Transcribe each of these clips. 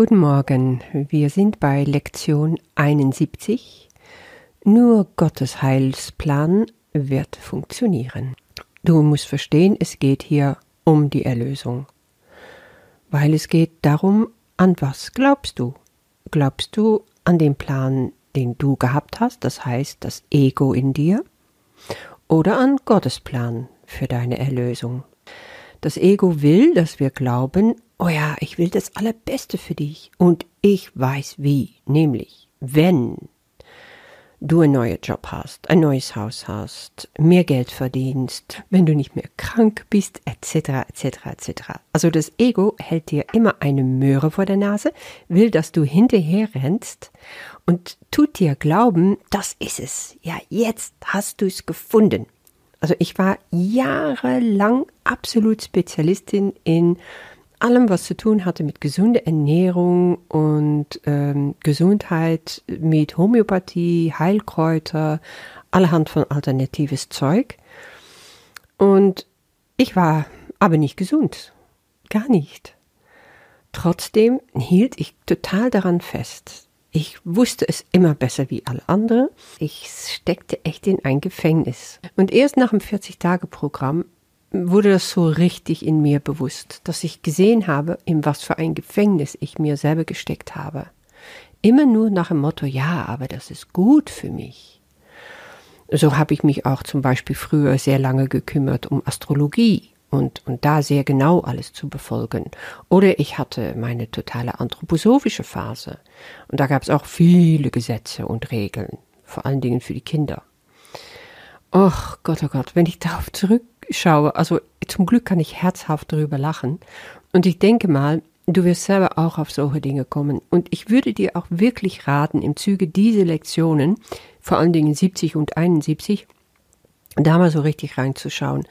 Guten Morgen, wir sind bei Lektion 71. Nur Gottes Heilsplan wird funktionieren. Du musst verstehen, es geht hier um die Erlösung. Weil es geht darum, an was glaubst du? Glaubst du an den Plan, den du gehabt hast, das heißt das Ego in dir? Oder an Gottes Plan für deine Erlösung? Das Ego will, dass wir glauben, oh ja, ich will das Allerbeste für dich und ich weiß wie, nämlich wenn du einen neuen Job hast, ein neues Haus hast, mehr Geld verdienst, wenn du nicht mehr krank bist, etc., etc., etc. Also das Ego hält dir immer eine Möhre vor der Nase, will, dass du hinterher rennst und tut dir glauben, das ist es. Ja, jetzt hast du es gefunden. Also ich war jahrelang absolut Spezialistin in allem, was zu tun hatte mit gesunder Ernährung und ähm, Gesundheit, mit Homöopathie, Heilkräuter, allerhand von alternatives Zeug. Und ich war aber nicht gesund. Gar nicht. Trotzdem hielt ich total daran fest. Ich wusste es immer besser wie alle anderen. Ich steckte echt in ein Gefängnis. Und erst nach dem 40-Tage-Programm wurde das so richtig in mir bewusst, dass ich gesehen habe, in was für ein Gefängnis ich mir selber gesteckt habe. Immer nur nach dem Motto, ja, aber das ist gut für mich. So habe ich mich auch zum Beispiel früher sehr lange gekümmert um Astrologie und, und da sehr genau alles zu befolgen. Oder ich hatte meine totale anthroposophische Phase. Und da gab es auch viele Gesetze und Regeln, vor allen Dingen für die Kinder. Och Gott, oh Gott, wenn ich darauf zurückschaue, also zum Glück kann ich herzhaft darüber lachen. Und ich denke mal, du wirst selber auch auf solche Dinge kommen. Und ich würde dir auch wirklich raten, im Zuge dieser Lektionen, vor allen Dingen 70 und 71, da mal so richtig reinzuschauen.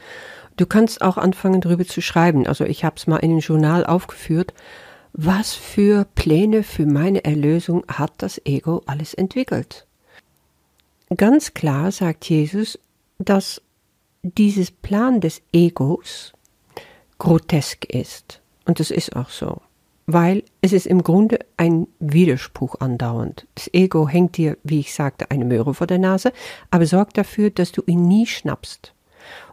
Du kannst auch anfangen, darüber zu schreiben. Also ich habe es mal in ein Journal aufgeführt. Was für Pläne für meine Erlösung hat das Ego alles entwickelt? Ganz klar sagt Jesus, dass dieses Plan des Egos grotesk ist. Und das ist auch so. Weil es ist im Grunde ein Widerspruch andauernd. Das Ego hängt dir, wie ich sagte, eine Möhre vor der Nase, aber sorgt dafür, dass du ihn nie schnappst.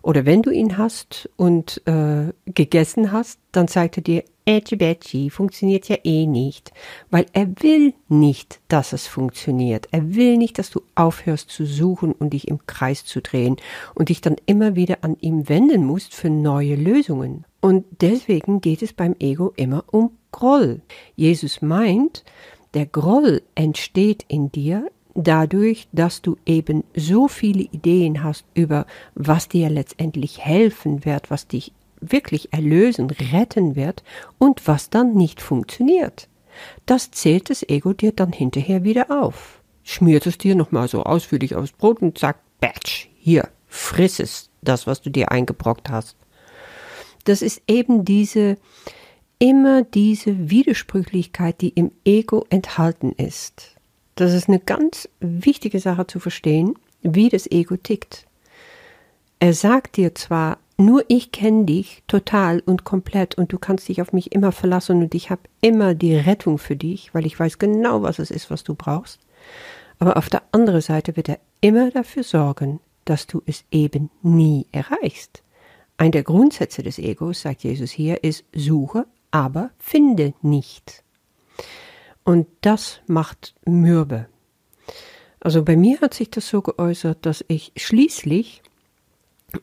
Oder wenn du ihn hast und äh, gegessen hast, dann zeigt er dir, Edgy Badgy funktioniert ja eh nicht, weil er will nicht, dass es funktioniert. Er will nicht, dass du aufhörst zu suchen und dich im Kreis zu drehen und dich dann immer wieder an ihm wenden musst für neue Lösungen. Und deswegen geht es beim Ego immer um Groll. Jesus meint, der Groll entsteht in dir dadurch, dass du eben so viele Ideen hast über, was dir letztendlich helfen wird, was dich wirklich erlösen, retten wird und was dann nicht funktioniert. Das zählt das Ego dir dann hinterher wieder auf. Schmiert es dir nochmal so ausführlich aufs Brot und sagt, Batch, hier, friss es, das, was du dir eingebrockt hast. Das ist eben diese, immer diese Widersprüchlichkeit, die im Ego enthalten ist. Das ist eine ganz wichtige Sache zu verstehen, wie das Ego tickt. Er sagt dir zwar, nur ich kenne dich total und komplett und du kannst dich auf mich immer verlassen und ich habe immer die Rettung für dich, weil ich weiß genau, was es ist, was du brauchst. Aber auf der anderen Seite wird er immer dafür sorgen, dass du es eben nie erreichst. Ein der Grundsätze des Egos, sagt Jesus hier, ist suche, aber finde nicht. Und das macht mürbe. Also bei mir hat sich das so geäußert, dass ich schließlich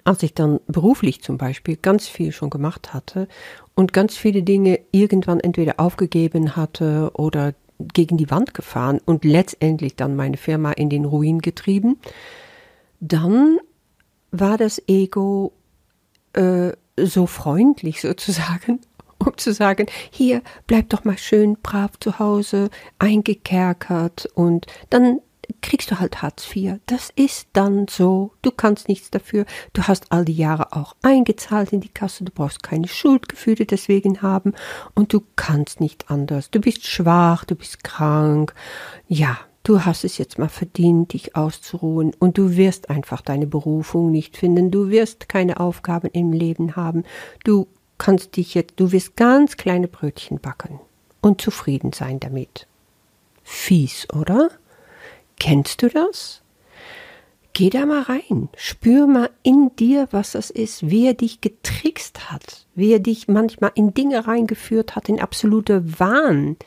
als ich dann beruflich zum Beispiel ganz viel schon gemacht hatte und ganz viele Dinge irgendwann entweder aufgegeben hatte oder gegen die Wand gefahren und letztendlich dann meine Firma in den Ruin getrieben, dann war das Ego äh, so freundlich sozusagen, um zu sagen, hier bleib doch mal schön brav zu Hause, eingekerkert und dann kriegst du halt Hartz IV. Das ist dann so. Du kannst nichts dafür. Du hast all die Jahre auch eingezahlt in die Kasse. Du brauchst keine Schuldgefühle deswegen haben. Und du kannst nicht anders. Du bist schwach, du bist krank. Ja, du hast es jetzt mal verdient, dich auszuruhen. Und du wirst einfach deine Berufung nicht finden. Du wirst keine Aufgaben im Leben haben. Du kannst dich jetzt, du wirst ganz kleine Brötchen backen. und zufrieden sein damit. Fies, oder? Kennst du das? Geh da mal rein, spür mal in dir, was das ist, wie er dich getrickst hat, wie er dich manchmal in Dinge reingeführt hat, in absolute Wahn,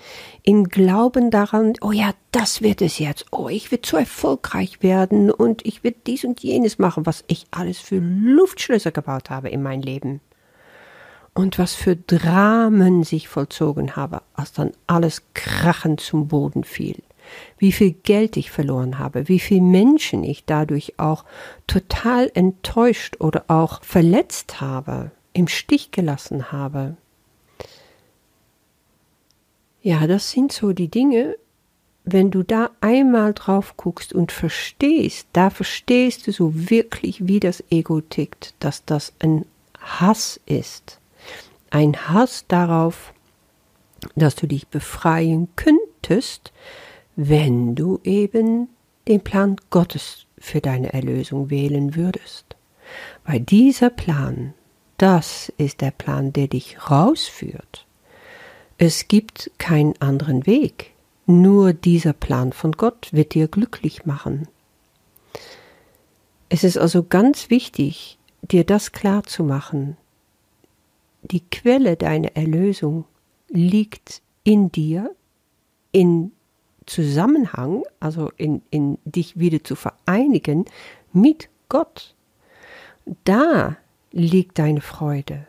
in Glauben daran, oh ja, das wird es jetzt, oh, ich will so erfolgreich werden und ich will dies und jenes machen, was ich alles für Luftschlösser gebaut habe in mein Leben. Und was für Dramen sich vollzogen habe, als dann alles krachend zum Boden fiel wie viel Geld ich verloren habe, wie viele Menschen ich dadurch auch total enttäuscht oder auch verletzt habe, im Stich gelassen habe. Ja, das sind so die Dinge, wenn du da einmal drauf guckst und verstehst, da verstehst du so wirklich, wie das Ego tickt, dass das ein Hass ist. Ein Hass darauf, dass du dich befreien könntest, wenn du eben den Plan Gottes für deine Erlösung wählen würdest. Weil dieser Plan, das ist der Plan, der dich rausführt. Es gibt keinen anderen Weg. Nur dieser Plan von Gott wird dir glücklich machen. Es ist also ganz wichtig, dir das klar zu machen. Die Quelle deiner Erlösung liegt in dir, in Zusammenhang, also in, in dich wieder zu vereinigen mit Gott. Da liegt deine Freude,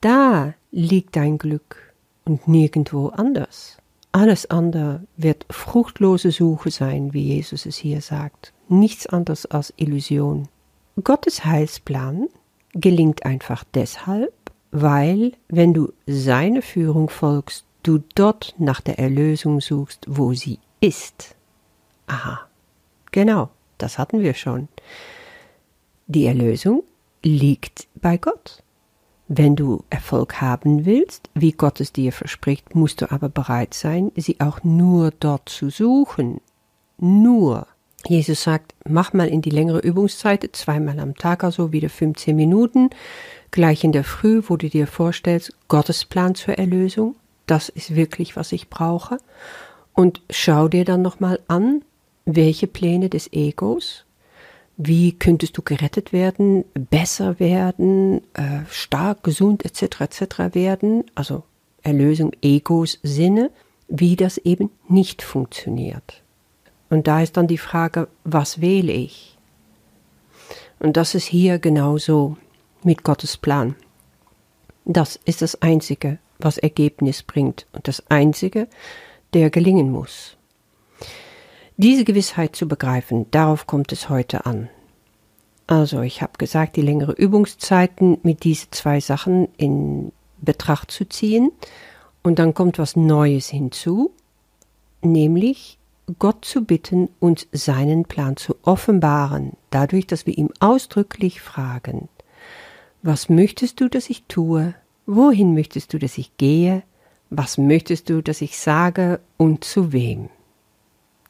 da liegt dein Glück und nirgendwo anders. Alles andere wird fruchtlose Suche sein, wie Jesus es hier sagt. Nichts anderes als Illusion. Gottes Heilsplan gelingt einfach deshalb, weil, wenn du seine Führung folgst, du dort nach der Erlösung suchst, wo sie ist. Aha, genau, das hatten wir schon. Die Erlösung liegt bei Gott. Wenn du Erfolg haben willst, wie Gott es dir verspricht, musst du aber bereit sein, sie auch nur dort zu suchen. Nur. Jesus sagt, mach mal in die längere Übungszeit, zweimal am Tag, also wieder 15 Minuten, gleich in der Früh, wo du dir vorstellst, Gottes Plan zur Erlösung, das ist wirklich, was ich brauche. Und schau dir dann nochmal an, welche Pläne des Egos, wie könntest du gerettet werden, besser werden, äh, stark, gesund etc. etc. werden, also Erlösung Egos Sinne, wie das eben nicht funktioniert. Und da ist dann die Frage, was wähle ich? Und das ist hier genauso mit Gottes Plan. Das ist das Einzige, was Ergebnis bringt und das Einzige, der gelingen muss. Diese Gewissheit zu begreifen, darauf kommt es heute an. Also, ich habe gesagt, die längere Übungszeiten mit diesen zwei Sachen in Betracht zu ziehen. Und dann kommt was Neues hinzu, nämlich Gott zu bitten, uns seinen Plan zu offenbaren, dadurch, dass wir ihm ausdrücklich fragen, was möchtest du, dass ich tue? Wohin möchtest du, dass ich gehe? Was möchtest du, dass ich sage und zu wem?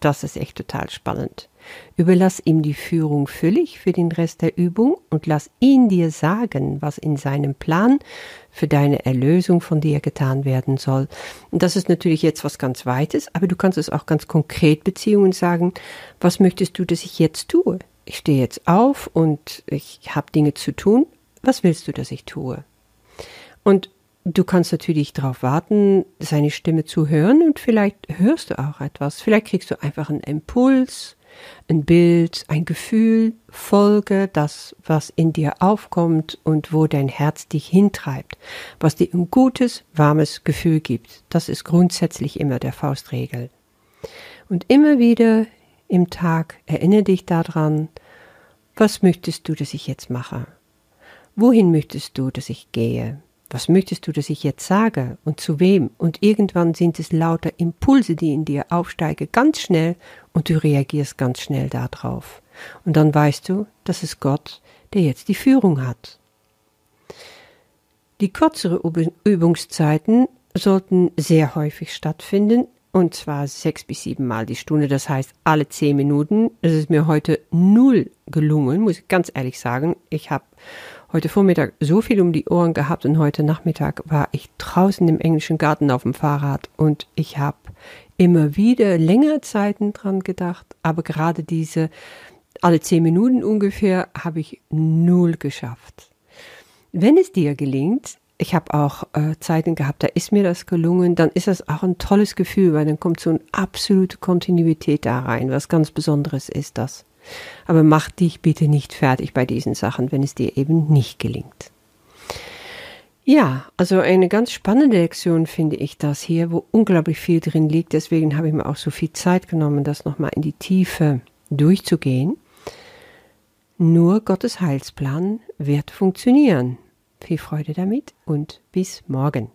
Das ist echt total spannend. Überlass ihm die Führung völlig für den Rest der Übung und lass ihn dir sagen, was in seinem Plan für deine Erlösung von dir getan werden soll. Und das ist natürlich jetzt was ganz Weites, aber du kannst es auch ganz konkret beziehen und sagen, was möchtest du, dass ich jetzt tue? Ich stehe jetzt auf und ich habe Dinge zu tun. Was willst du, dass ich tue? Und du kannst natürlich darauf warten, seine Stimme zu hören und vielleicht hörst du auch etwas. Vielleicht kriegst du einfach einen Impuls, ein Bild, ein Gefühl, folge das, was in dir aufkommt und wo dein Herz dich hintreibt, was dir ein gutes, warmes Gefühl gibt. Das ist grundsätzlich immer der Faustregel. Und immer wieder im Tag erinnere dich daran, was möchtest du, dass ich jetzt mache? Wohin möchtest du, dass ich gehe? Was möchtest du, dass ich jetzt sage und zu wem? Und irgendwann sind es lauter Impulse, die in dir aufsteigen, ganz schnell und du reagierst ganz schnell darauf. Und dann weißt du, das ist Gott, der jetzt die Führung hat. Die kürzere Übungszeiten sollten sehr häufig stattfinden, und zwar sechs bis sieben Mal die Stunde, das heißt alle zehn Minuten. Das ist mir heute null gelungen, muss ich ganz ehrlich sagen. Ich habe heute Vormittag so viel um die Ohren gehabt und heute Nachmittag war ich draußen im englischen Garten auf dem Fahrrad und ich habe immer wieder längere Zeiten dran gedacht, aber gerade diese alle zehn Minuten ungefähr habe ich null geschafft. Wenn es dir gelingt, ich habe auch äh, Zeiten gehabt, da ist mir das gelungen, dann ist das auch ein tolles Gefühl, weil dann kommt so eine absolute Kontinuität da rein. Was ganz Besonderes ist das. Aber mach dich bitte nicht fertig bei diesen Sachen, wenn es dir eben nicht gelingt. Ja, also eine ganz spannende Lektion finde ich das hier, wo unglaublich viel drin liegt. Deswegen habe ich mir auch so viel Zeit genommen, das nochmal in die Tiefe durchzugehen. Nur Gottes Heilsplan wird funktionieren. Viel Freude damit und bis morgen.